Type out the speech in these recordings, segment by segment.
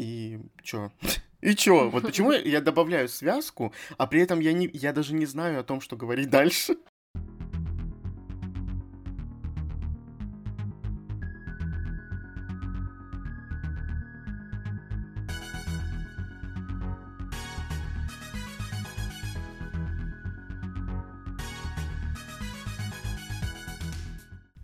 и чё? И чё? Вот почему я добавляю связку, а при этом я, не, я даже не знаю о том, что говорить дальше.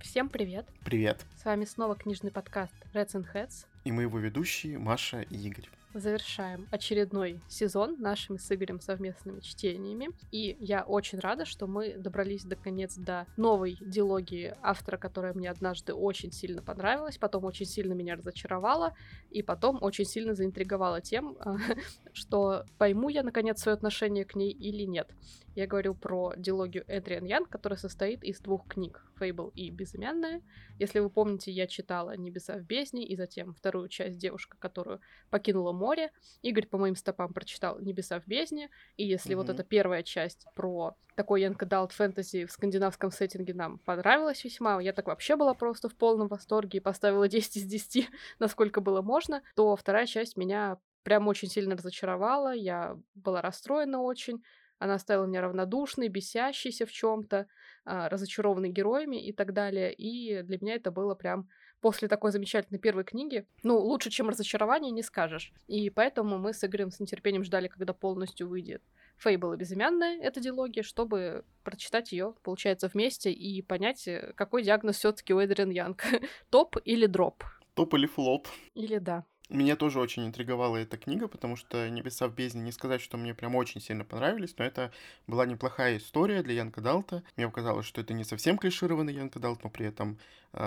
Всем привет! Привет! С вами снова книжный подкаст Reds and Heads. И мы его ведущие Маша и Игорь завершаем очередной сезон нашими с Игорем совместными чтениями. И я очень рада, что мы добрались наконец до новой дилогии автора, которая мне однажды очень сильно понравилась, потом очень сильно меня разочаровала, и потом очень сильно заинтриговала тем, что пойму я наконец свое отношение к ней или нет. Я говорю про дилогию Эдриан Ян, которая состоит из двух книг Фейбл и Безымянная. Если вы помните, я читала «Небеса в бездне» и затем вторую часть «Девушка, которую покинула море». Игорь по моим стопам прочитал «Небеса в бездне», и если mm-hmm. вот эта первая часть про такой Янка Далт фэнтези в скандинавском сеттинге нам понравилась весьма, я так вообще была просто в полном восторге и поставила 10 из 10, насколько было можно, то вторая часть меня прям очень сильно разочаровала, я была расстроена очень, она оставила меня равнодушной, бесящейся в чем-то, а, разочарованной героями и так далее. И для меня это было прям после такой замечательной первой книги. Ну, лучше, чем разочарование, не скажешь. И поэтому мы с Игорем с нетерпением ждали, когда полностью выйдет Фейбл и безымянная эта дилогия, чтобы прочитать ее, получается, вместе и понять, э, какой диагноз все-таки у Эдриан Янг. Топ или дроп? Топ или флоп? Или да. Меня тоже очень интриговала эта книга, потому что «Небеса в бездне» не сказать, что мне прям очень сильно понравились, но это была неплохая история для Янка Далта. Мне показалось, что это не совсем клишированный Янка Далт, но при этом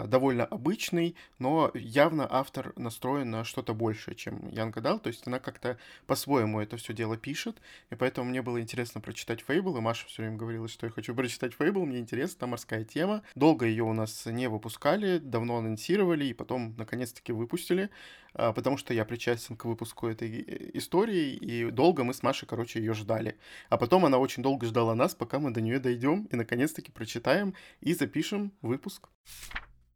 довольно обычный, но явно автор настроен на что-то большее, чем Янка Далт, то есть она как-то по-своему это все дело пишет, и поэтому мне было интересно прочитать Фейбл, и Маша все время говорила, что я хочу прочитать Фейбл, мне интересно, там морская тема. Долго ее у нас не выпускали, давно анонсировали, и потом наконец-таки выпустили. А, потому что я причастен к выпуску этой э, истории, и долго мы с Машей, короче, ее ждали. А потом она очень долго ждала нас, пока мы до нее дойдем и наконец-таки прочитаем и запишем выпуск.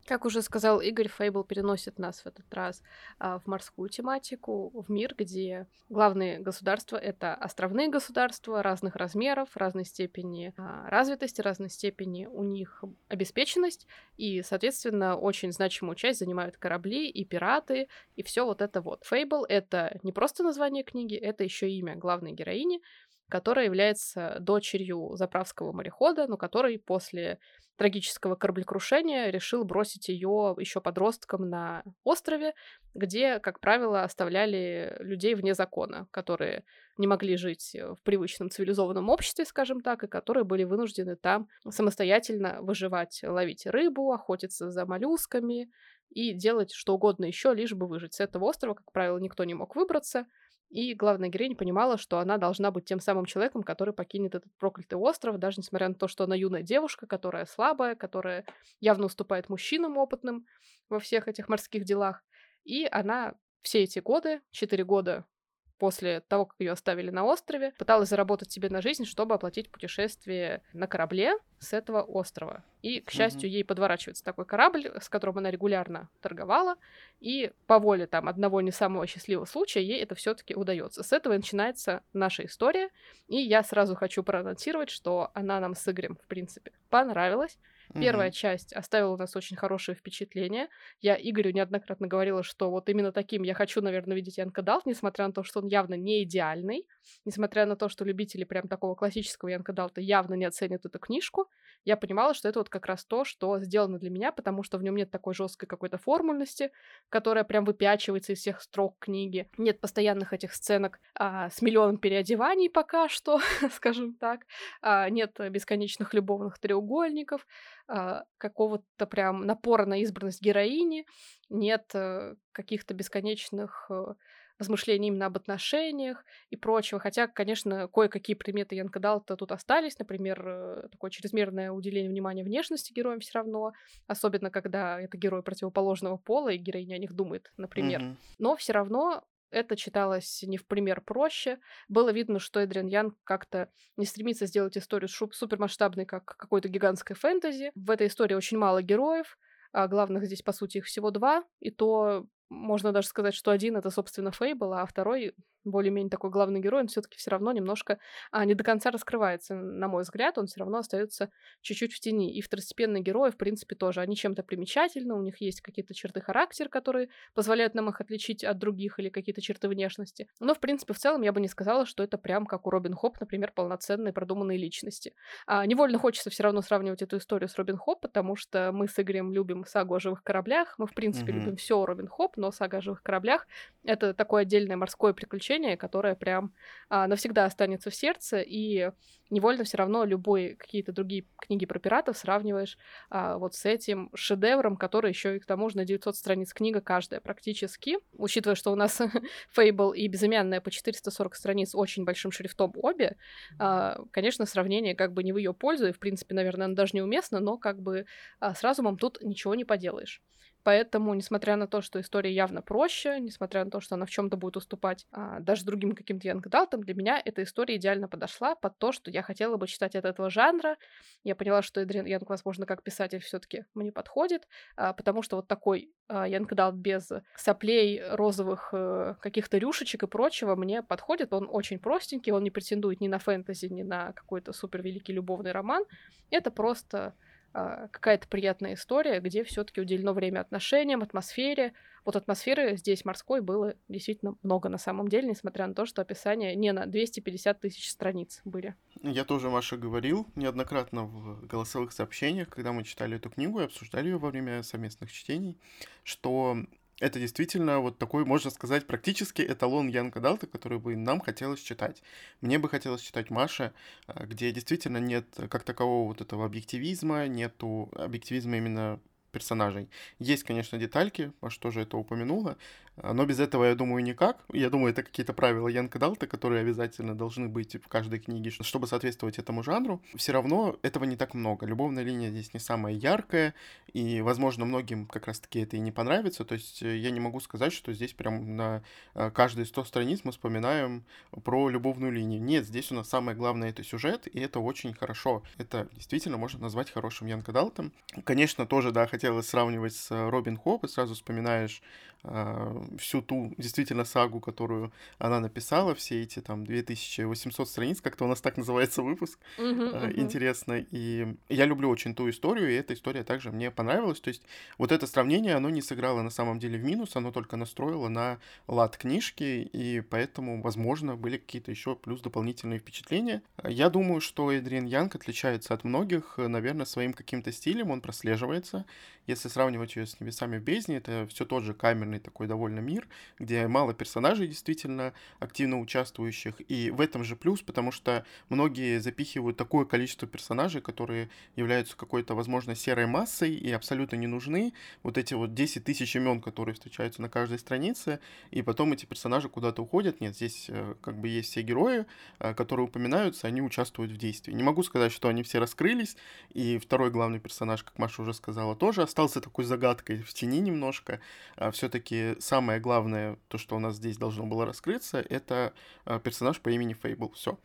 Как уже сказал Игорь, Фейбл переносит нас в этот раз а, в морскую тематику, в мир, где главные государства — это островные государства разных размеров, разной степени а, развитости, разной степени у них обеспеченность, и, соответственно, очень значимую часть занимают корабли и пираты, и все вот это вот. Фейбл — это не просто название книги, это еще имя главной героини, которая является дочерью заправского морехода, но который после трагического кораблекрушения решил бросить ее еще подростком на острове, где, как правило, оставляли людей вне закона, которые не могли жить в привычном цивилизованном обществе, скажем так, и которые были вынуждены там самостоятельно выживать, ловить рыбу, охотиться за моллюсками и делать что угодно еще, лишь бы выжить. С этого острова, как правило, никто не мог выбраться, и главная героиня понимала, что она должна быть тем самым человеком, который покинет этот проклятый остров, даже несмотря на то, что она юная девушка, которая слабая, которая явно уступает мужчинам опытным во всех этих морских делах. И она все эти годы, четыре года после того, как ее оставили на острове, пыталась заработать себе на жизнь, чтобы оплатить путешествие на корабле с этого острова. И, к счастью, ей подворачивается такой корабль, с которым она регулярно торговала, и по воле там одного не самого счастливого случая ей это все-таки удается. С этого начинается наша история, и я сразу хочу проанонсировать, что она нам с Игорем, в принципе, понравилась. Первая mm-hmm. часть оставила у нас очень хорошее впечатление. Я Игорю неоднократно говорила, что вот именно таким я хочу, наверное, видеть Янка Далт, несмотря на то, что он явно не идеальный, несмотря на то, что любители прям такого классического Янка Далта явно не оценят эту книжку, я понимала, что это вот как раз то, что сделано для меня, потому что в нем нет такой жесткой какой-то формульности, которая прям выпячивается из всех строк книги. Нет постоянных этих сценок а, с миллионом переодеваний пока что, скажем так. А, нет бесконечных любовных треугольников, а, какого-то прям напора на избранность героини, нет а, каких-то бесконечных а, размышлений именно об отношениях и прочего. Хотя, конечно, кое-какие приметы Янка Далта тут остались. Например, э, такое чрезмерное уделение внимания внешности героям все равно. Особенно, когда это герой противоположного пола, и героиня о них думает, например. Mm-hmm. Но все равно это читалось не в пример проще. Было видно, что Эдриан Ян как-то не стремится сделать историю супермасштабной, как какой-то гигантской фэнтези. В этой истории очень мало героев, а главных здесь, по сути, их всего два, и то можно даже сказать, что один это, собственно, Фейбл, а второй более-менее такой главный герой, он все-таки все равно немножко а, не до конца раскрывается, на мой взгляд, он все равно остается чуть-чуть в тени. И второстепенные герои, в принципе, тоже, они чем-то примечательны, у них есть какие-то черты характера, которые позволяют нам их отличить от других или какие-то черты внешности. Но, в принципе, в целом я бы не сказала, что это прям как у Робин Хобб, например, полноценные продуманные личности. А, невольно хочется все равно сравнивать эту историю с Робин Хобб, потому что мы с Игорем любим сагу о живых кораблях, мы, в принципе, mm-hmm. любим все о Робин Хобб, но сага о живых кораблях — это такое отдельное морское приключение, которое прям а, навсегда останется в сердце, и невольно все равно любые какие-то другие книги про пиратов сравниваешь а, вот с этим шедевром, который еще и к тому же на 900 страниц книга каждая практически. Учитывая, что у нас Фейбл и Безымянная по 440 страниц очень большим шрифтом обе, а, конечно, сравнение как бы не в ее пользу, и в принципе, наверное, оно даже неуместно, но как бы а, с разумом тут ничего не поделаешь. Поэтому, несмотря на то, что история явно проще, несмотря на то, что она в чем-то будет уступать а, даже другим каким-то янгдалтам, для меня эта история идеально подошла под то, что я хотела бы читать от этого жанра. Я поняла, что Эдриан Янг, возможно, как писатель все-таки мне подходит, а, потому что вот такой янгдалт без соплей, розовых а, каких-то рюшечек и прочего мне подходит. Он очень простенький, он не претендует ни на фэнтези, ни на какой-то супер великий любовный роман. Это просто какая-то приятная история, где все-таки уделено время отношениям, атмосфере. Вот атмосферы здесь морской было действительно много на самом деле, несмотря на то, что описания не на 250 тысяч страниц были. Я тоже, Маша, говорил неоднократно в голосовых сообщениях, когда мы читали эту книгу и обсуждали ее во время совместных чтений, что это действительно вот такой, можно сказать, практически эталон Янка Далта, который бы нам хотелось читать. Мне бы хотелось читать Маша, а, где действительно нет как такового вот этого объективизма, нету объективизма именно персонажей. Есть, конечно, детальки, Маша тоже это упомянула, но без этого, я думаю, никак. Я думаю, это какие-то правила Янка Далта, которые обязательно должны быть в каждой книге, чтобы соответствовать этому жанру. Все равно этого не так много. Любовная линия здесь не самая яркая, и, возможно, многим как раз-таки это и не понравится. То есть э, я не могу сказать, что здесь прям на э, каждые 100 страниц мы вспоминаем про любовную линию. Нет, здесь у нас самое главное — это сюжет, и это очень хорошо. Это действительно можно назвать хорошим Янка Далтом. Конечно, тоже, да, хотелось сравнивать с Робин Хоп, и сразу вспоминаешь а, всю ту действительно сагу, которую она написала, все эти там 2800 страниц, как-то у нас так называется выпуск, uh-huh, uh-huh. интересно. И я люблю очень ту историю, и эта история также мне понравилась. То есть вот это сравнение, оно не сыграло на самом деле в минус, оно только настроило на лад книжки, и поэтому, возможно, были какие-то еще плюс дополнительные впечатления. Я думаю, что Эдриан Янг отличается от многих, наверное, своим каким-то стилем, он прослеживается. Если сравнивать ее с «Небесами в бездне», это все тот же камерный такой довольно мир, где мало персонажей действительно активно участвующих, и в этом же плюс, потому что многие запихивают такое количество персонажей, которые являются какой-то, возможно, серой массой и абсолютно не нужны. Вот эти вот 10 тысяч имен, которые встречаются на каждой странице, и потом эти персонажи куда-то уходят. Нет, здесь э, как бы есть все герои, э, которые упоминаются, они участвуют в действии. Не могу сказать, что они все раскрылись, и второй главный персонаж, как Маша уже сказала, тоже остался такой загадкой в тени немножко. А Все-таки самое главное, то, что у нас здесь должно было раскрыться, это а, персонаж по имени Фейбл. Все.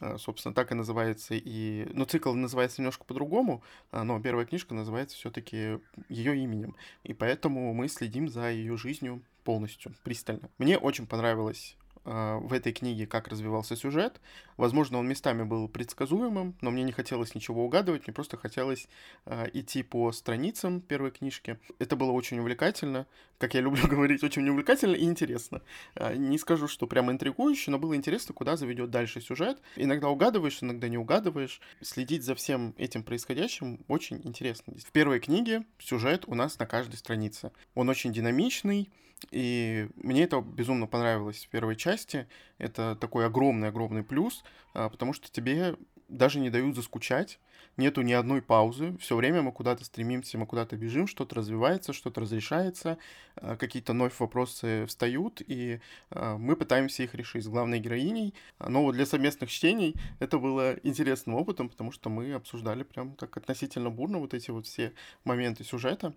А, собственно, так и называется и... Ну, цикл называется немножко по-другому, но первая книжка называется все-таки ее именем. И поэтому мы следим за ее жизнью полностью, пристально. Мне очень понравилось а, в этой книге, как развивался сюжет. Возможно, он местами был предсказуемым, но мне не хотелось ничего угадывать, мне просто хотелось э, идти по страницам первой книжки. Это было очень увлекательно, как я люблю говорить, очень увлекательно и интересно. Э, не скажу, что прямо интригующе, но было интересно, куда заведет дальше сюжет. Иногда угадываешь, иногда не угадываешь. Следить за всем этим происходящим очень интересно. В первой книге сюжет у нас на каждой странице. Он очень динамичный, и мне это безумно понравилось в первой части. Это такой огромный-огромный плюс, а, потому что тебе даже не дают заскучать, нету ни одной паузы, все время мы куда-то стремимся, мы куда-то бежим, что-то развивается, что-то разрешается, а, какие-то новые вопросы встают, и а, мы пытаемся их решить с главной героиней. Но вот для совместных чтений это было интересным опытом, потому что мы обсуждали прям так относительно бурно вот эти вот все моменты сюжета.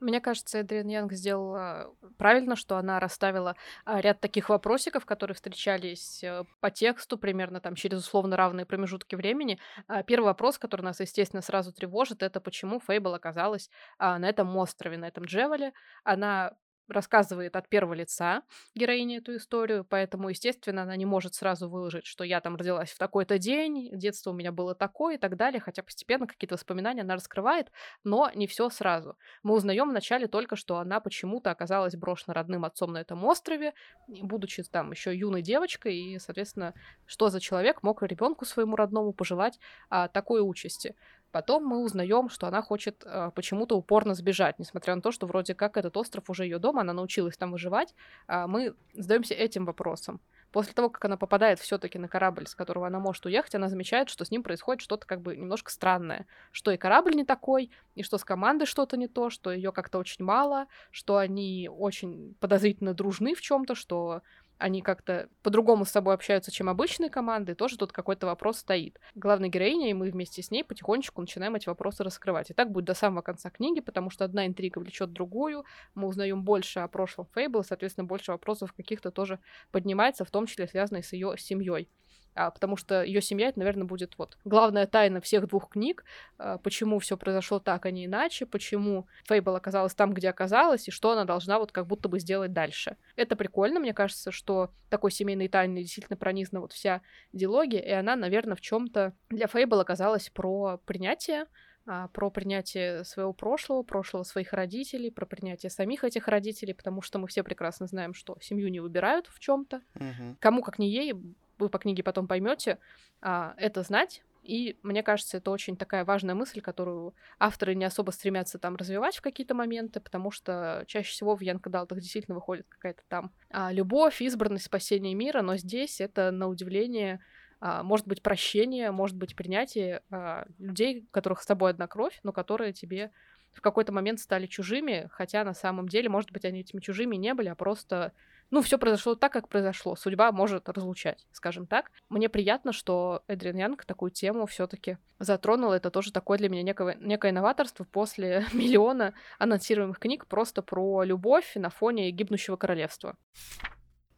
Мне кажется, Эдриан Янг сделала правильно, что она расставила а, ряд таких вопросиков, которые встречались э, по тексту примерно там через условно равные промежутки времени. А, первый вопрос, который нас, естественно, сразу тревожит, это почему Фейбл оказалась а, на этом острове, на этом Джевеле. Она рассказывает от первого лица героине эту историю, поэтому, естественно, она не может сразу выложить, что я там родилась в такой-то день, детство у меня было такое и так далее, хотя постепенно какие-то воспоминания она раскрывает, но не все сразу. Мы узнаем вначале только, что она почему-то оказалась брошена родным отцом на этом острове, будучи там еще юной девочкой, и, соответственно, что за человек мог ребенку своему родному пожелать а, такой участи. Потом мы узнаем, что она хочет э, почему-то упорно сбежать, несмотря на то, что вроде как этот остров уже ее дом, она научилась там выживать. А мы задаемся этим вопросом. После того, как она попадает все-таки на корабль, с которого она может уехать, она замечает, что с ним происходит что-то как бы немножко странное. Что и корабль не такой, и что с командой что-то не то, что ее как-то очень мало, что они очень подозрительно дружны в чем-то, что они как-то по-другому с собой общаются, чем обычные команды, тоже тут какой-то вопрос стоит. Главная героиня, и мы вместе с ней потихонечку начинаем эти вопросы раскрывать. И так будет до самого конца книги, потому что одна интрига влечет другую, мы узнаем больше о прошлом Фейбл, соответственно, больше вопросов каких-то тоже поднимается, в том числе связанных с ее семьей а, потому что ее семья, это, наверное, будет вот главная тайна всех двух книг, а, почему все произошло так, а не иначе, почему Фейбл оказалась там, где оказалась, и что она должна вот как будто бы сделать дальше. Это прикольно, мне кажется, что такой семейной тайной действительно пронизана вот вся диалогия, и она, наверное, в чем-то для Фейбл оказалась про принятие, а, про принятие своего прошлого, прошлого своих родителей, про принятие самих этих родителей, потому что мы все прекрасно знаем, что семью не выбирают в чем-то. Мгм. Кому как не ей, вы по книге потом поймете, а, это знать. И мне кажется, это очень такая важная мысль, которую авторы не особо стремятся там развивать в какие-то моменты, потому что чаще всего в Янка Далтах действительно выходит какая-то там а, любовь, избранность, спасение мира, но здесь это, на удивление, а, может быть прощение, может быть принятие людей, которых с тобой одна кровь, но которые тебе в какой-то момент стали чужими, хотя на самом деле, может быть, они этими чужими не были, а просто ну, все произошло так, как произошло. Судьба может разлучать, скажем так. Мне приятно, что Эдриан Янг такую тему все-таки затронул. Это тоже такое для меня некое, некое новаторство после миллиона анонсируемых книг просто про любовь на фоне гибнущего королевства.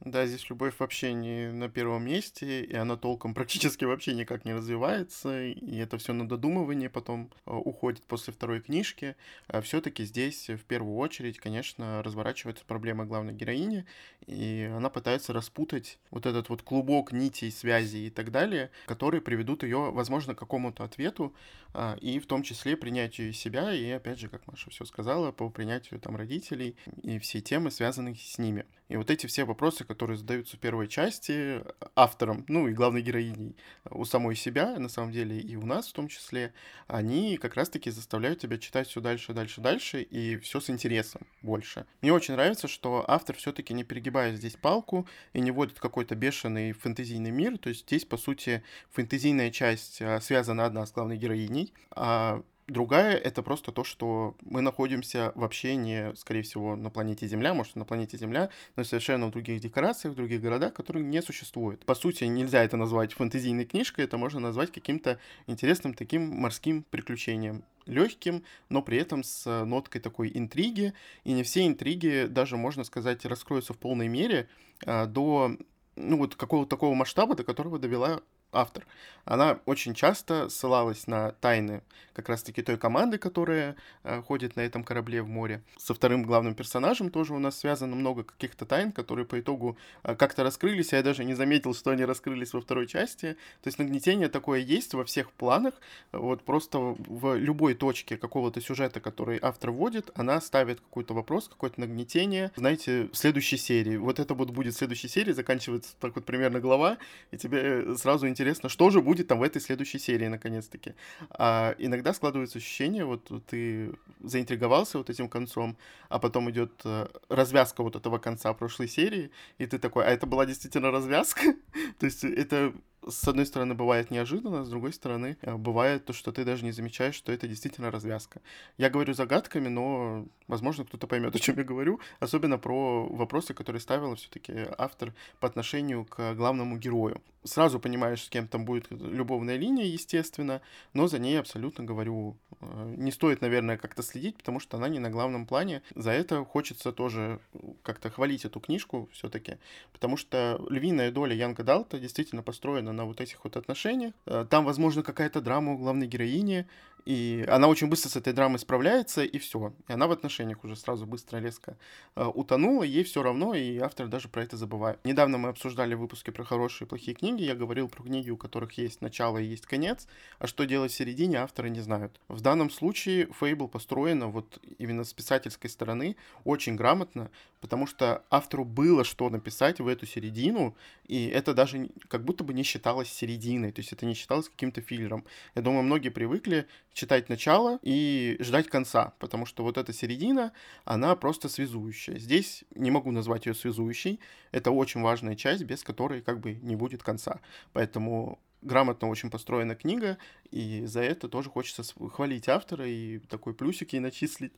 Да, здесь любовь вообще не на первом месте, и она толком практически вообще никак не развивается, и это все на додумывание потом э, уходит после второй книжки. А все-таки здесь в первую очередь, конечно, разворачивается проблема главной героини, и она пытается распутать вот этот вот клубок нитей, связей и так далее, которые приведут ее, возможно, к какому-то ответу, а, и в том числе принятию себя, и опять же, как Маша все сказала, по принятию там родителей и все темы, связанные с ними. И вот эти все вопросы, которые задаются в первой части автором, ну и главной героиней у самой себя, на самом деле, и у нас в том числе, они как раз-таки заставляют тебя читать все дальше, дальше, дальше, и все с интересом больше. Мне очень нравится, что автор все-таки не перегибает здесь палку и не вводит какой-то бешеный фэнтезийный мир, то есть здесь, по сути, фэнтезийная часть а, связана одна с главной героиней, а Другая — это просто то, что мы находимся вообще не, скорее всего, на планете Земля, может, на планете Земля, но совершенно в других декорациях, в других городах, которые не существуют. По сути, нельзя это назвать фэнтезийной книжкой, это можно назвать каким-то интересным таким морским приключением легким, но при этом с ноткой такой интриги. И не все интриги даже, можно сказать, раскроются в полной мере а, до ну, вот какого-то такого масштаба, до которого довела автор, она очень часто ссылалась на тайны как раз-таки той команды, которая э, ходит на этом корабле в море. Со вторым главным персонажем тоже у нас связано много каких-то тайн, которые по итогу э, как-то раскрылись, а я даже не заметил, что они раскрылись во второй части. То есть нагнетение такое есть во всех планах, вот просто в любой точке какого-то сюжета, который автор вводит, она ставит какой-то вопрос, какое-то нагнетение, знаете, в следующей серии. Вот это вот будет в следующей серии, заканчивается так вот примерно глава, и тебе сразу интересно интересно, что же будет там в этой следующей серии, наконец-таки. А иногда складывается ощущение, вот ты заинтриговался вот этим концом, а потом идет э, развязка вот этого конца прошлой серии, и ты такой, а это была действительно развязка? То есть это с одной стороны, бывает неожиданно, с другой стороны, э, бывает то, что ты даже не замечаешь, что это действительно развязка. Я говорю загадками, но, возможно, кто-то поймет, о чем я говорю, особенно про вопросы, которые ставил все-таки автор по отношению к главному герою. Сразу понимаешь, с кем там будет любовная линия, естественно, но за ней абсолютно говорю, э, не стоит, наверное, как-то следить, потому что она не на главном плане. За это хочется тоже как-то хвалить эту книжку все-таки, потому что львиная доля Янга Далта действительно построена на вот этих вот отношениях. Э, там, возможно, какая-то драма у главной героини, и она очень быстро с этой драмой справляется, и все. И она в отношениях уже сразу быстро, резко э, утонула, ей все равно, и автор даже про это забывает. Недавно мы обсуждали выпуски про хорошие и плохие книги, я говорил про книги, у которых есть начало и есть конец, а что делать в середине, авторы не знают. В данном случае Фейбл построена вот именно с писательской стороны очень грамотно, потому что автору было что написать в эту середину, и это даже как будто бы не считалось серединой, то есть это не считалось каким-то филлером. Я думаю, многие привыкли читать начало и ждать конца, потому что вот эта середина, она просто связующая. Здесь не могу назвать ее связующей, это очень важная часть, без которой как бы не будет конца. Поэтому грамотно очень построена книга, и за это тоже хочется хвалить автора и такой плюсик ей начислить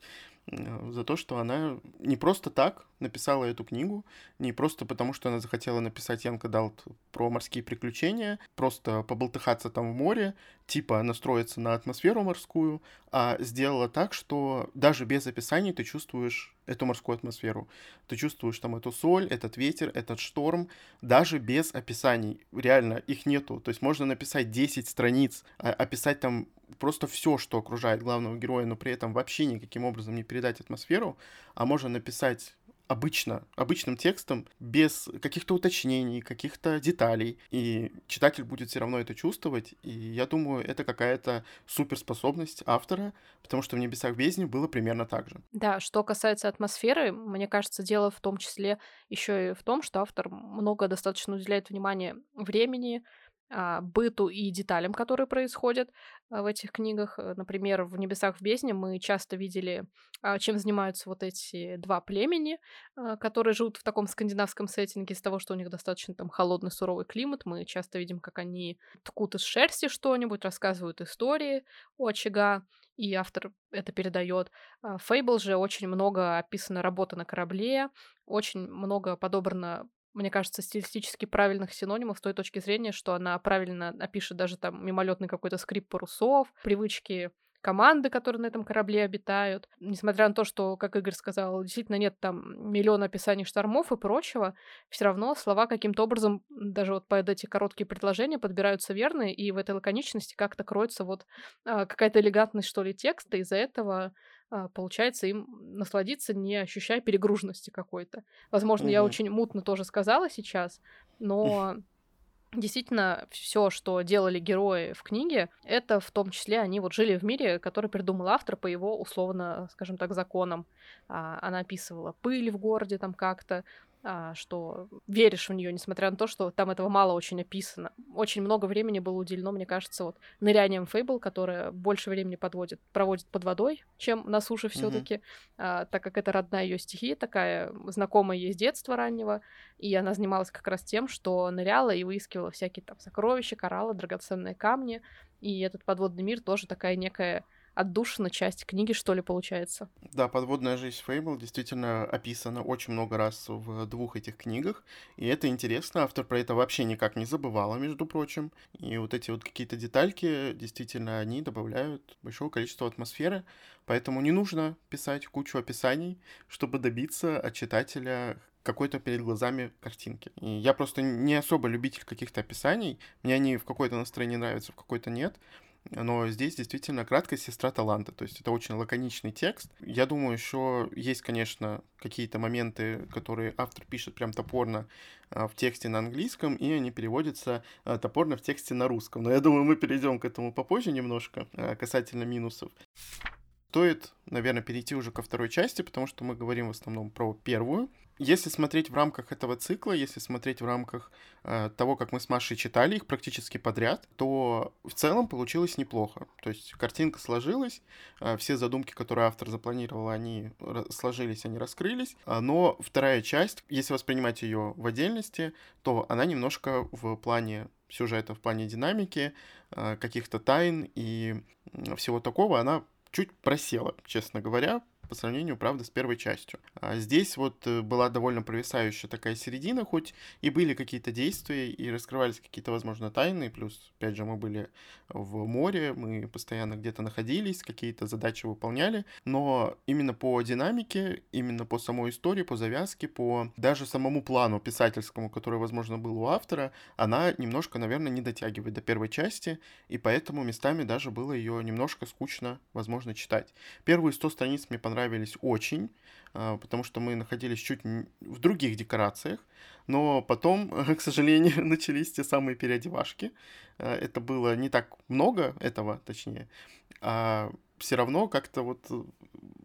за то, что она не просто так написала эту книгу, не просто потому, что она захотела написать Янка Далт про морские приключения, просто поболтыхаться там в море, типа настроиться на атмосферу морскую, а сделала так, что даже без описаний ты чувствуешь эту морскую атмосферу. Ты чувствуешь там эту соль, этот ветер, этот шторм, даже без описаний. Реально, их нету. То есть можно написать 10 страниц, а описать там просто все, что окружает главного героя, но при этом вообще никаким образом не передать атмосферу, а можно написать обычно, обычным текстом, без каких-то уточнений, каких-то деталей. И читатель будет все равно это чувствовать. И я думаю, это какая-то суперспособность автора, потому что в «Небесах бездни» было примерно так же. Да, что касается атмосферы, мне кажется, дело в том числе еще и в том, что автор много достаточно уделяет внимания времени, быту и деталям, которые происходят а, в этих книгах. Э, например, в «Небесах в бездне» мы часто видели, а, чем занимаются вот эти два племени, которые живут в таком скандинавском сеттинге, из того, что у них достаточно там холодный, суровый климат. Мы часто видим, как они ткут из шерсти что-нибудь, рассказывают истории очага, и автор это передает. Фейбл же очень много описано работа на корабле, очень много подобрано мне кажется, стилистически правильных синонимов с той точки зрения, что она правильно опишет даже там мимолетный какой-то скрип парусов, привычки команды, которые на этом корабле обитают. Несмотря на то, что, как Игорь сказал, действительно нет там миллиона описаний штормов и прочего, все равно слова каким-то образом, даже вот под эти короткие предложения подбираются верные, и в этой лаконичности как-то кроется вот а, какая-то элегантность, что ли, текста, из-за этого получается им насладиться, не ощущая перегруженности какой-то. Возможно, mm-hmm. я очень мутно тоже сказала сейчас, но действительно все, что делали герои в книге, это в том числе они вот жили в мире, который придумал автор по его условно, скажем так, законам. А, она описывала пыль в городе там как-то, а, что веришь в нее, несмотря на то, что там этого мало очень описано. Очень много времени было уделено, мне кажется, вот нырянием Фейбл, которая больше времени подводит, проводит под водой, чем на суше все-таки, mm-hmm. а, так как это родная ее стихия, такая знакомая ей с детства раннего, и она занималась как раз тем, что ныряла и выискивала всякие там сокровища, кораллы, драгоценные камни, и этот подводный мир тоже такая некая отдушина часть книги, что ли, получается. Да, подводная жизнь Фейбл действительно описана очень много раз в двух этих книгах, и это интересно, автор про это вообще никак не забывала, между прочим, и вот эти вот какие-то детальки, действительно, они добавляют большого количества атмосферы, поэтому не нужно писать кучу описаний, чтобы добиться от читателя какой-то перед глазами картинки. И я просто не особо любитель каких-то описаний. Мне они в какой-то настроении нравятся, в какой-то нет но здесь действительно краткая сестра таланта, то есть это очень лаконичный текст. Я думаю, еще есть, конечно, какие-то моменты, которые автор пишет прям топорно а, в тексте на английском, и они переводятся а, топорно в тексте на русском. Но я думаю, мы перейдем к этому попозже немножко, а, касательно минусов стоит, наверное, перейти уже ко второй части, потому что мы говорим в основном про первую. Если смотреть в рамках этого цикла, если смотреть в рамках э, того, как мы с Машей читали их практически подряд, то в целом получилось неплохо. То есть картинка сложилась, э, все задумки, которые автор запланировал, они сложились, они раскрылись. Э, но вторая часть, если воспринимать ее в отдельности, то она немножко в плане сюжета, в плане динамики, э, каких-то тайн и всего такого, она чуть просела, честно говоря, по сравнению, правда, с первой частью. А здесь вот э, была довольно провисающая такая середина, хоть и были какие-то действия, и раскрывались какие-то, возможно, тайны, плюс, опять же, мы были в море, мы постоянно где-то находились, какие-то задачи выполняли, но именно по динамике, именно по самой истории, по завязке, по даже самому плану писательскому, который, возможно, был у автора, она немножко, наверное, не дотягивает до первой части, и поэтому местами даже было ее немножко скучно, возможно, читать. Первые 100 страниц мне понравились очень, а, потому что мы находились чуть в других декорациях, но потом, к сожалению, начались те самые переодевашки. А, это было не так много этого, точнее, а все равно как-то вот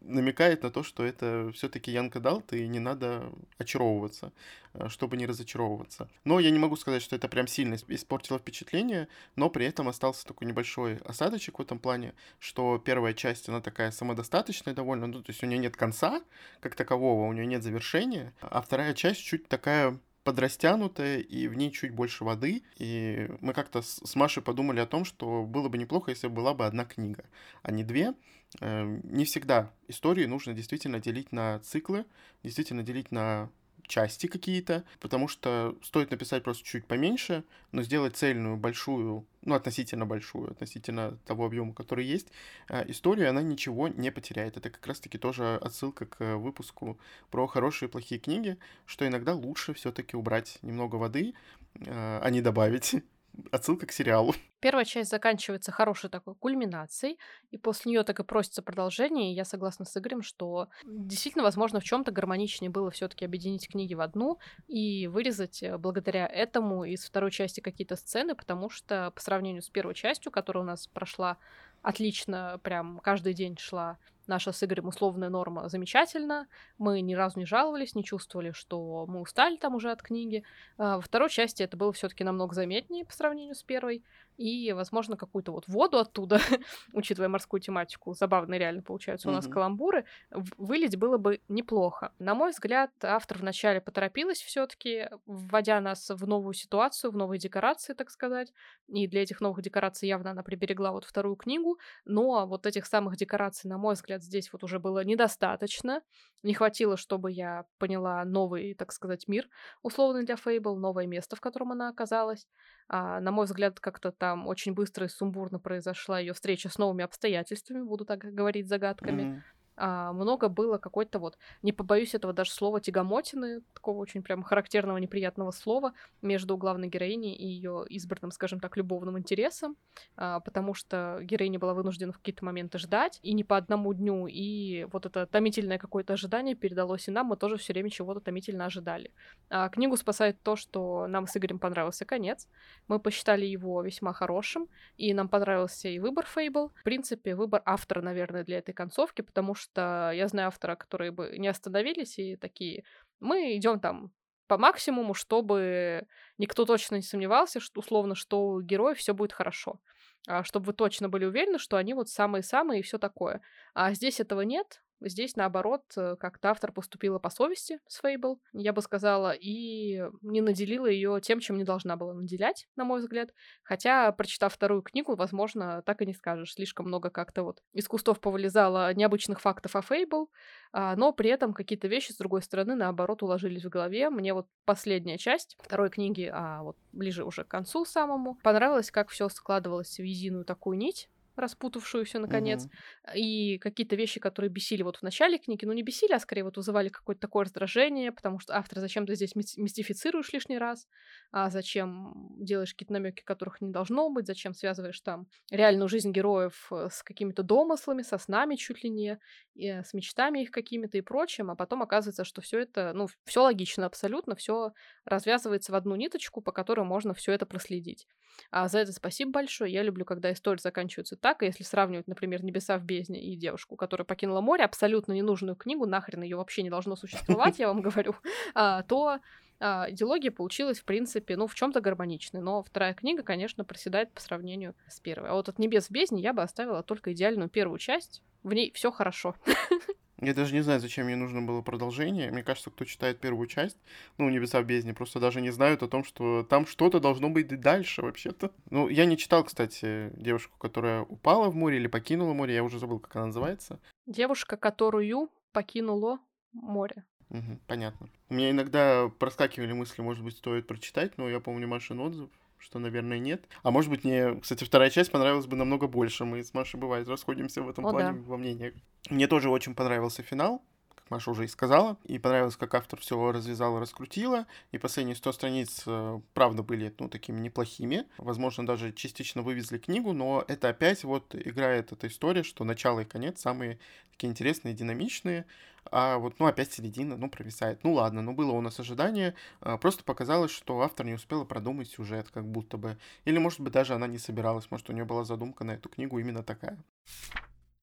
намекает на то, что это все-таки Янка Далт, и не надо очаровываться, э, чтобы не разочаровываться. Но я не могу сказать, что это прям сильно испортило впечатление, но при этом остался такой небольшой осадочек в этом плане, что первая часть, она такая самодостаточная довольно, ну, то есть у нее нет конца как такового, у нее нет завершения, а вторая часть чуть такая подрастянутая, и в ней чуть больше воды. И мы как-то с Машей подумали о том, что было бы неплохо, если была бы одна книга, а не две. Эм, не всегда истории нужно действительно делить на циклы, действительно делить на части какие-то, потому что стоит написать просто чуть поменьше, но сделать цельную, большую, ну, относительно большую, относительно того объема, который есть, э, историю, она ничего не потеряет. Это как раз-таки тоже отсылка к выпуску про хорошие и плохие книги, что иногда лучше все-таки убрать немного воды, э, а не добавить отсылка к сериалу. Первая часть заканчивается хорошей такой кульминацией, и после нее так и просится продолжение. И я согласна с Игорем, что действительно, возможно, в чем-то гармоничнее было все-таки объединить книги в одну и вырезать э, благодаря этому из второй части какие-то сцены, потому что по сравнению с первой частью, которая у нас прошла отлично, прям каждый день шла наша с Игорем условная норма замечательно. Мы ни разу не жаловались, не чувствовали, что мы устали там уже от книги. А во второй части это было все-таки намного заметнее по сравнению с первой и, возможно, какую-то вот воду оттуда, учитывая морскую тематику, забавно реально получаются у нас mm-hmm. каламбуры, вылить было бы неплохо. На мой взгляд, автор вначале поторопилась все таки вводя нас в новую ситуацию, в новые декорации, так сказать, и для этих новых декораций явно она приберегла вот вторую книгу, но вот этих самых декораций, на мой взгляд, здесь вот уже было недостаточно, не хватило, чтобы я поняла новый, так сказать, мир, условный для Фейбл, новое место, в котором она оказалась. А, на мой взгляд, как-то там очень быстро и сумбурно произошла ее встреча с новыми обстоятельствами, буду так говорить загадками. Mm-hmm много было какой-то вот, не побоюсь этого даже слова, тягомотины, такого очень прям характерного неприятного слова между главной героиней и ее избранным, скажем так, любовным интересом, а, потому что героиня была вынуждена в какие-то моменты ждать, и не по одному дню, и вот это томительное какое-то ожидание передалось и нам, мы тоже все время чего-то томительно ожидали. А книгу спасает то, что нам с Игорем понравился конец, мы посчитали его весьма хорошим, и нам понравился и выбор Фейбл, в принципе, выбор автора, наверное, для этой концовки, потому что что я знаю автора, которые бы не остановились и такие, мы идем там по максимуму, чтобы никто точно не сомневался, что условно, что у героя все будет хорошо. А, чтобы вы точно были уверены, что они вот самые-самые и все такое. А здесь этого нет. Здесь, наоборот, э, как-то автор поступила по совести с Фейбл, я бы сказала, и не наделила ее тем, чем не должна была наделять, на мой взгляд. Хотя, прочитав вторую книгу, возможно, так и не скажешь. Слишком много как-то вот из кустов повылезало необычных фактов о Фейбл, а, но при этом какие-то вещи, с другой стороны, наоборот, уложились в голове. Мне вот последняя часть второй книги, а вот ближе уже к концу самому, понравилось, как все складывалось в единую такую нить, распутавшуюся наконец, угу. и какие-то вещи, которые бесили вот в начале книги, ну не бесили, а скорее вот вызывали какое-то такое раздражение, потому что автор, зачем ты здесь мистифицируешь лишний раз, а зачем делаешь какие-то намеки, которых не должно быть, зачем связываешь там реальную жизнь героев э, с какими-то домыслами, со снами чуть ли не, э, с мечтами их какими-то и прочим, а потом оказывается, что все это, ну, все логично абсолютно, все развязывается в одну ниточку, по которой можно все это проследить. А за это спасибо большое. Я люблю, когда истории заканчиваются так, и если сравнивать, например, «Небеса в бездне» и девушку, которая покинула море, абсолютно ненужную книгу, нахрен ее вообще не должно существовать, я вам говорю, а, то а, идеология получилась, в принципе, ну, в чем-то гармоничной. Но вторая книга, конечно, проседает по сравнению с первой. А вот от «Небес в бездне» я бы оставила только идеальную первую часть. В ней все хорошо. Я даже не знаю, зачем мне нужно было продолжение. Мне кажется, кто читает первую часть, ну, «Небеса в бездне», просто даже не знают о том, что там что-то должно быть дальше вообще-то. Ну, я не читал, кстати, девушку, которая упала в море или покинула море, я уже забыл, как она называется. Девушка, которую покинуло море. Угу, понятно. У меня иногда проскакивали мысли, может быть, стоит прочитать, но я помню Машин отзыв, что, наверное, нет. А может быть, мне, кстати, вторая часть понравилась бы намного больше. Мы с Машей, бывает, расходимся в этом О, плане да. во мнениях. Мне тоже очень понравился финал. как Маша уже и сказала. И понравилось, как автор все развязал и раскрутила. И последние 100 страниц, э, правда, были, ну, такими неплохими. Возможно, даже частично вывезли книгу, но это опять вот играет эта история, что начало и конец самые такие интересные, динамичные а вот, ну, опять середина, ну, провисает. Ну, ладно, ну, было у нас ожидание, а, просто показалось, что автор не успела продумать сюжет, как будто бы. Или, может быть, даже она не собиралась, может, у нее была задумка на эту книгу именно такая.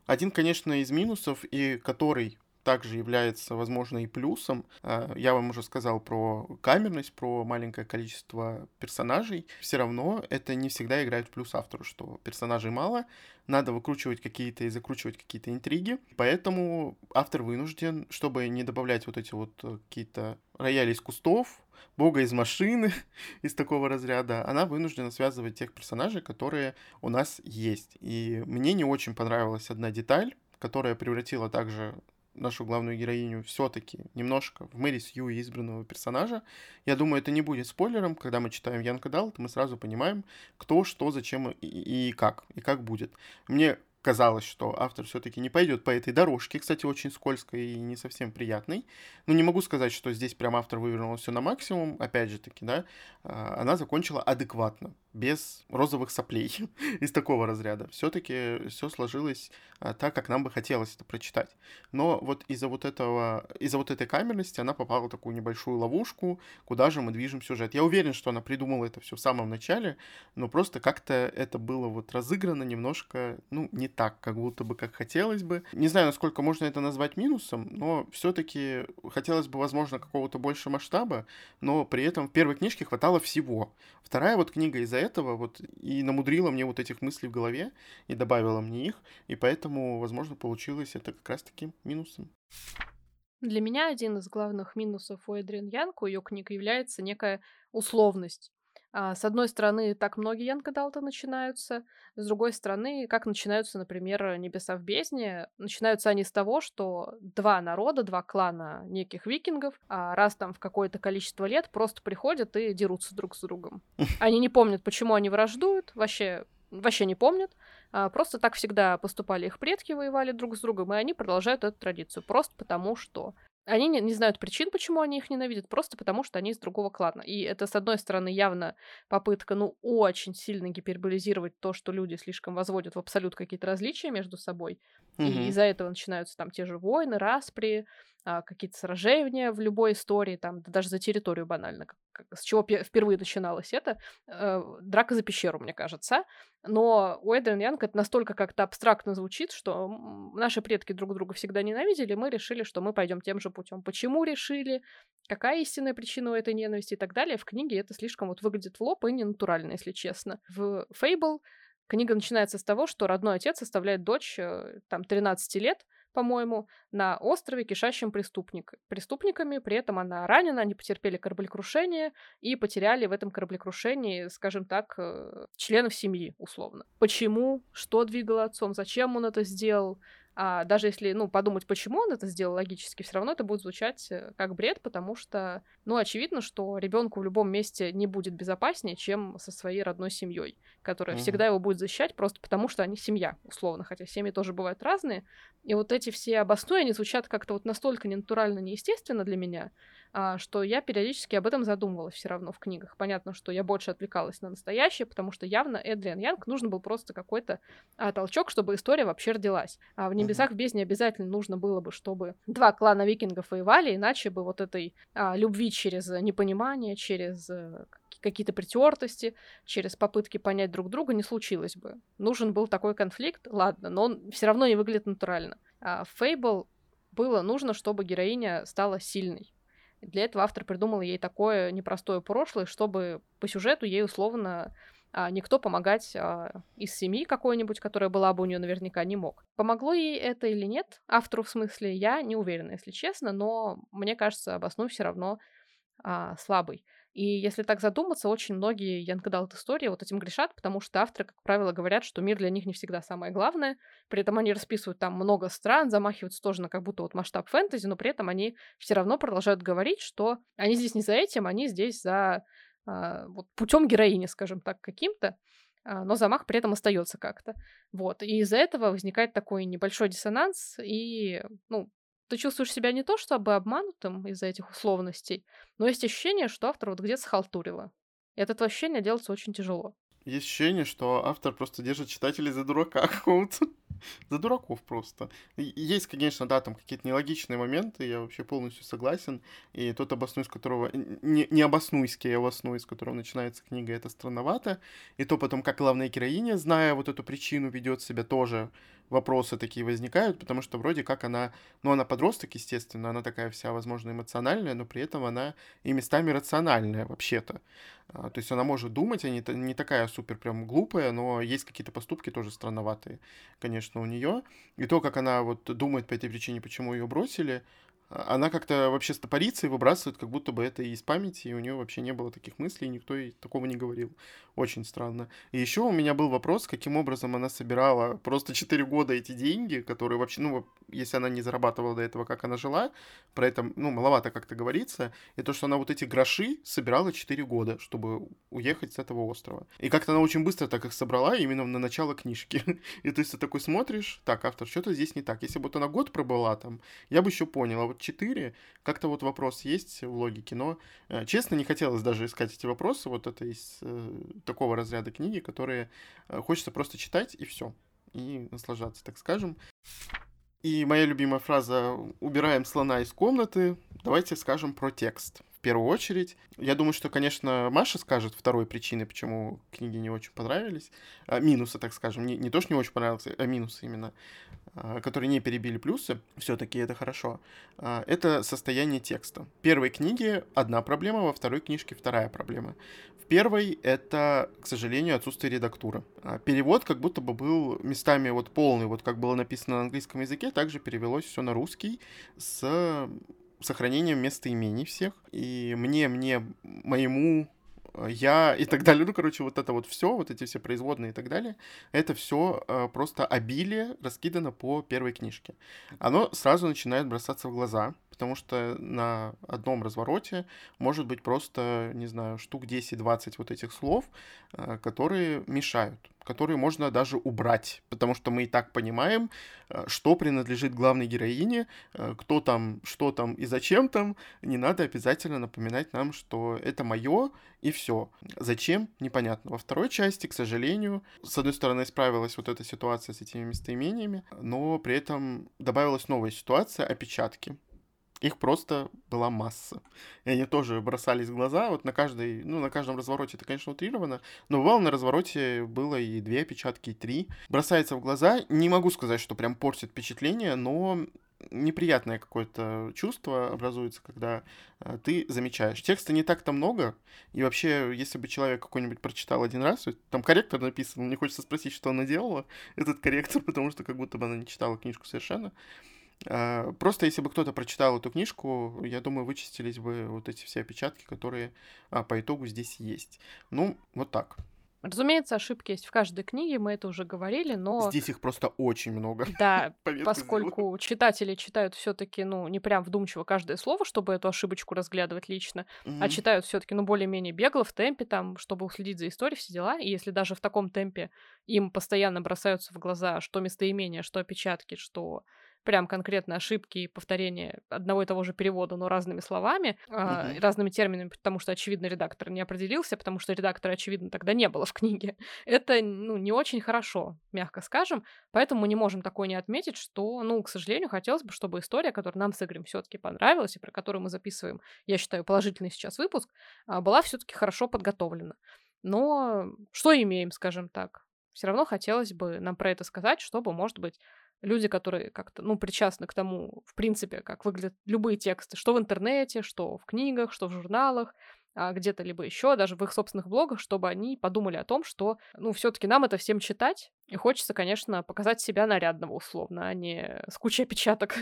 Один, конечно, из минусов, и который также является, возможно, и плюсом. А, я вам уже сказал про камерность, про маленькое количество персонажей. Все равно это не всегда играет в плюс автору, что персонажей мало, надо выкручивать какие-то и закручивать какие-то интриги. Поэтому автор вынужден, чтобы не добавлять вот эти вот э, какие-то рояли из кустов, бога из машины, из такого разряда, она вынуждена связывать тех персонажей, которые у нас есть. И мне не очень понравилась одна деталь, которая превратила также нашу главную героиню все-таки немножко в Мэри Сью избранного персонажа. Я думаю, это не будет спойлером. Когда мы читаем Янка Далт, мы сразу понимаем, кто, что, зачем и, и как, и как будет. Мне казалось, что автор все-таки не пойдет по этой дорожке, кстати, очень скользкой и не совсем приятной. Но не могу сказать, что здесь прям автор вывернул все на максимум. Опять же таки, да, а, она закончила адекватно без розовых соплей из такого разряда. Все-таки все сложилось а, так, как нам бы хотелось это прочитать. Но вот из-за вот этого, из-за вот этой камерности она попала в такую небольшую ловушку, куда же мы движем сюжет. Я уверен, что она придумала это все в самом начале, но просто как-то это было вот разыграно немножко, ну, не так, как будто бы как хотелось бы. Не знаю, насколько можно это назвать минусом, но все-таки хотелось бы, возможно, какого-то больше масштаба, но при этом в первой книжке хватало всего. Вторая вот книга из-за этого вот и намудрила мне вот этих мыслей в голове и добавила мне их, и поэтому, возможно, получилось это как раз-таки минусом. Для меня один из главных минусов у Эдрин Янг, у ее книг, является некая условность. А, с одной стороны, так многие Янка Далта начинаются, с другой стороны, как начинаются, например, «Небеса в бездне», начинаются они с того, что два народа, два клана неких викингов а, раз там в какое-то количество лет просто приходят и дерутся друг с другом. Они не помнят, почему они враждуют, вообще вообще не помнят. А, просто так всегда поступали их предки, воевали друг с другом, и они продолжают эту традицию. Просто потому что. Они не, не знают причин, почему они их ненавидят, просто потому что они из другого клана. И это, с одной стороны, явно попытка, ну, очень сильно гиперболизировать то, что люди слишком возводят в абсолют какие-то различия между собой. Mm-hmm. И из-за этого начинаются там те же войны, распри, а, какие-то сражения в любой истории, там, да даже за территорию банально, как, с чего впервые начиналось это, э, драка за пещеру, мне кажется. Но у Эдрин Янг это настолько как-то абстрактно звучит, что наши предки друг друга всегда ненавидели, мы решили, что мы пойдем тем же путем. Почему решили? Какая истинная причина у этой ненависти и так далее? В книге это слишком вот выглядит в лоб и ненатурально, если честно. В Фейбл книга начинается с того, что родной отец оставляет дочь, э, там, 13 лет, по-моему, на острове, кишащем преступник, преступниками. При этом она ранена, они потерпели кораблекрушение и потеряли в этом кораблекрушении, скажем так, э, членов семьи, условно. Почему? Что двигало отцом? Зачем он это сделал? А даже если, ну, подумать, почему он это сделал логически, все равно это будет звучать э, как бред, потому что, ну, очевидно, что ребенку в любом месте не будет безопаснее, чем со своей родной семьей, которая mm-hmm. всегда его будет защищать просто потому, что они семья, условно, хотя семьи тоже бывают разные. И вот эти все обоснования, звучат как-то вот настолько ненатурально, неестественно для меня, что я периодически об этом задумывалась все равно в книгах. Понятно, что я больше отвлекалась на настоящее, потому что явно Эдриан Янг нужен был просто какой-то а, толчок, чтобы история вообще родилась. А в «Небесах в бездне» обязательно нужно было бы, чтобы два клана викингов воевали, иначе бы вот этой а, любви через непонимание, через а, какие-то притертости, через попытки понять друг друга не случилось бы. Нужен был такой конфликт, ладно, но он все равно не выглядит натурально. А Фейбл было нужно, чтобы героиня стала сильной. Для этого автор придумал ей такое непростое прошлое, чтобы по сюжету ей условно а никто помогать а, из семьи какой-нибудь, которая была бы у нее наверняка, не мог. Помогло ей это или нет, автору в смысле, я не уверена, если честно, но мне кажется, обоснуй все равно а, слабый. И если так задуматься, очень многие Янг истории вот этим грешат, потому что авторы, как правило, говорят, что мир для них не всегда самое главное. При этом они расписывают там много стран, замахиваются тоже на как будто вот масштаб фэнтези, но при этом они все равно продолжают говорить, что они здесь не за этим, они здесь за а, вот путем героини, скажем так, каким-то а, но замах при этом остается как-то. Вот. И из-за этого возникает такой небольшой диссонанс, и, ну, ты чувствуешь себя не то чтобы обманутым из-за этих условностей, но есть ощущение, что автор вот где-то схалтурила. И от этого ощущения делается очень тяжело. Есть ощущение, что автор просто держит читателей за дурака какого-то. за дураков просто. Есть, конечно, да, там какие-то нелогичные моменты, я вообще полностью согласен. И тот обоснуй, с которого... Не, не обоснуйский, а обоснуй, с которого начинается книга, это странновато. И то потом, как главная героиня, зная вот эту причину, ведет себя тоже вопросы такие возникают, потому что вроде как она, ну, она подросток, естественно, она такая вся, возможно, эмоциональная, но при этом она и местами рациональная вообще-то. А, то есть она может думать, а не, не такая супер прям глупая, но есть какие-то поступки тоже странноватые, конечно, у нее. И то, как она вот думает по этой причине, почему ее бросили, она как-то вообще стопорится и выбрасывает, как будто бы это из памяти, и у нее вообще не было таких мыслей, никто ей такого не говорил. Очень странно. И еще у меня был вопрос, каким образом она собирала просто 4 года эти деньги, которые вообще, ну, если она не зарабатывала до этого, как она жила, про это, ну, маловато как-то говорится, и то, что она вот эти гроши собирала 4 года, чтобы уехать с этого острова. И как-то она очень быстро так их собрала именно на начало книжки. И то есть ты такой смотришь, так, автор, что-то здесь не так. Если бы вот она год пробыла там, я бы еще понял, а вот 4, как-то вот вопрос есть в логике, но, э, честно, не хотелось даже искать эти вопросы, вот это из э, такого разряда книги, которые э, хочется просто читать и все, и наслаждаться, так скажем. И моя любимая фраза «убираем слона из комнаты», давайте скажем про текст в первую очередь. Я думаю, что, конечно, Маша скажет второй причиной, почему книги не очень понравились. А, минусы, так скажем. Не, не то, что не очень понравился, а минусы именно, а, которые не перебили плюсы. Все-таки это хорошо. А, это состояние текста. В первой книге одна проблема, во второй книжке вторая проблема. Первый — это, к сожалению, отсутствие редактуры. А перевод как будто бы был местами вот полный, вот как было написано на английском языке, также перевелось все на русский с сохранением местоимений всех. И мне, мне, моему я и так далее. Ну, короче, вот это вот все, вот эти все производные и так далее, это все э, просто обилие раскидано по первой книжке. Оно сразу начинает бросаться в глаза, потому что на одном развороте может быть просто, не знаю, штук 10-20 вот этих слов, э, которые мешают, которые можно даже убрать, потому что мы и так понимаем, э, что принадлежит главной героине, э, кто там, что там и зачем там, не надо обязательно напоминать нам, что это мое и все. Зачем? Непонятно. Во второй части, к сожалению, с одной стороны, исправилась вот эта ситуация с этими местоимениями, но при этом добавилась новая ситуация, опечатки. Их просто была масса. И они тоже бросались в глаза. Вот на каждой, ну, на каждом развороте это, конечно, утрировано. Но бывало на развороте было и две опечатки, и три. Бросается в глаза. Не могу сказать, что прям портит впечатление, но неприятное какое-то чувство образуется, когда э, ты замечаешь. Текста не так-то много, и вообще, если бы человек какой-нибудь прочитал один раз, там корректор написан, мне хочется спросить, что она делала, этот корректор, потому что как будто бы она не читала книжку совершенно. А, просто если бы кто-то прочитал эту книжку, я думаю, вычистились бы вот эти все опечатки, которые а, по итогу здесь есть. Ну, вот так. Разумеется, ошибки есть в каждой книге, мы это уже говорили, но... Здесь их просто очень много. Да, поскольку читатели читают все таки ну, не прям вдумчиво каждое слово, чтобы эту ошибочку разглядывать лично, mm-hmm. а читают все таки ну, более-менее бегло, в темпе, там, чтобы уследить за историей, все дела. И если даже в таком темпе им постоянно бросаются в глаза что местоимения, что опечатки, что прям конкретно ошибки и повторения одного и того же перевода, но разными словами, uh-huh. разными терминами, потому что, очевидно, редактор не определился, потому что редактора, очевидно, тогда не было в книге. Это, ну, не очень хорошо, мягко скажем, поэтому мы не можем такое не отметить, что, ну, к сожалению, хотелось бы, чтобы история, которую нам с Игорем все таки понравилась, и про которую мы записываем, я считаю, положительный сейчас выпуск, а, была все таки хорошо подготовлена. Но что имеем, скажем так? Все равно хотелось бы нам про это сказать, чтобы, может быть, люди, которые как-то, ну, причастны к тому, в принципе, как выглядят любые тексты, что в интернете, что в книгах, что в журналах, а, где-то либо еще, даже в их собственных блогах, чтобы они подумали о том, что, ну, все-таки нам это всем читать, и хочется, конечно, показать себя нарядного условно, а не с кучей опечаток.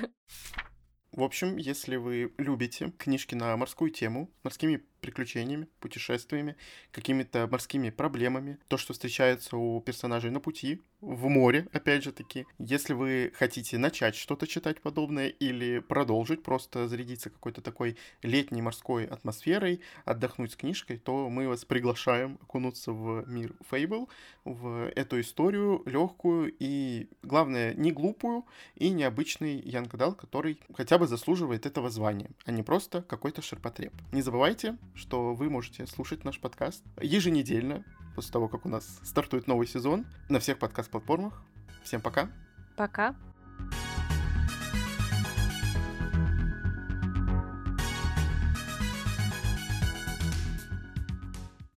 В общем, если вы любите книжки на морскую тему, морскими приключениями, путешествиями, какими-то морскими проблемами, то, что встречается у персонажей на пути, в море, опять же таки. Если вы хотите начать что-то читать подобное или продолжить, просто зарядиться какой-то такой летней морской атмосферой, отдохнуть с книжкой, то мы вас приглашаем окунуться в мир Фейбл, в эту историю легкую и, главное, не глупую и необычный Янг который хотя бы заслуживает этого звания, а не просто какой-то ширпотреб. Не забывайте, что вы можете слушать наш подкаст еженедельно, после того, как у нас стартует новый сезон, на всех подкаст-платформах. Всем пока! Пока!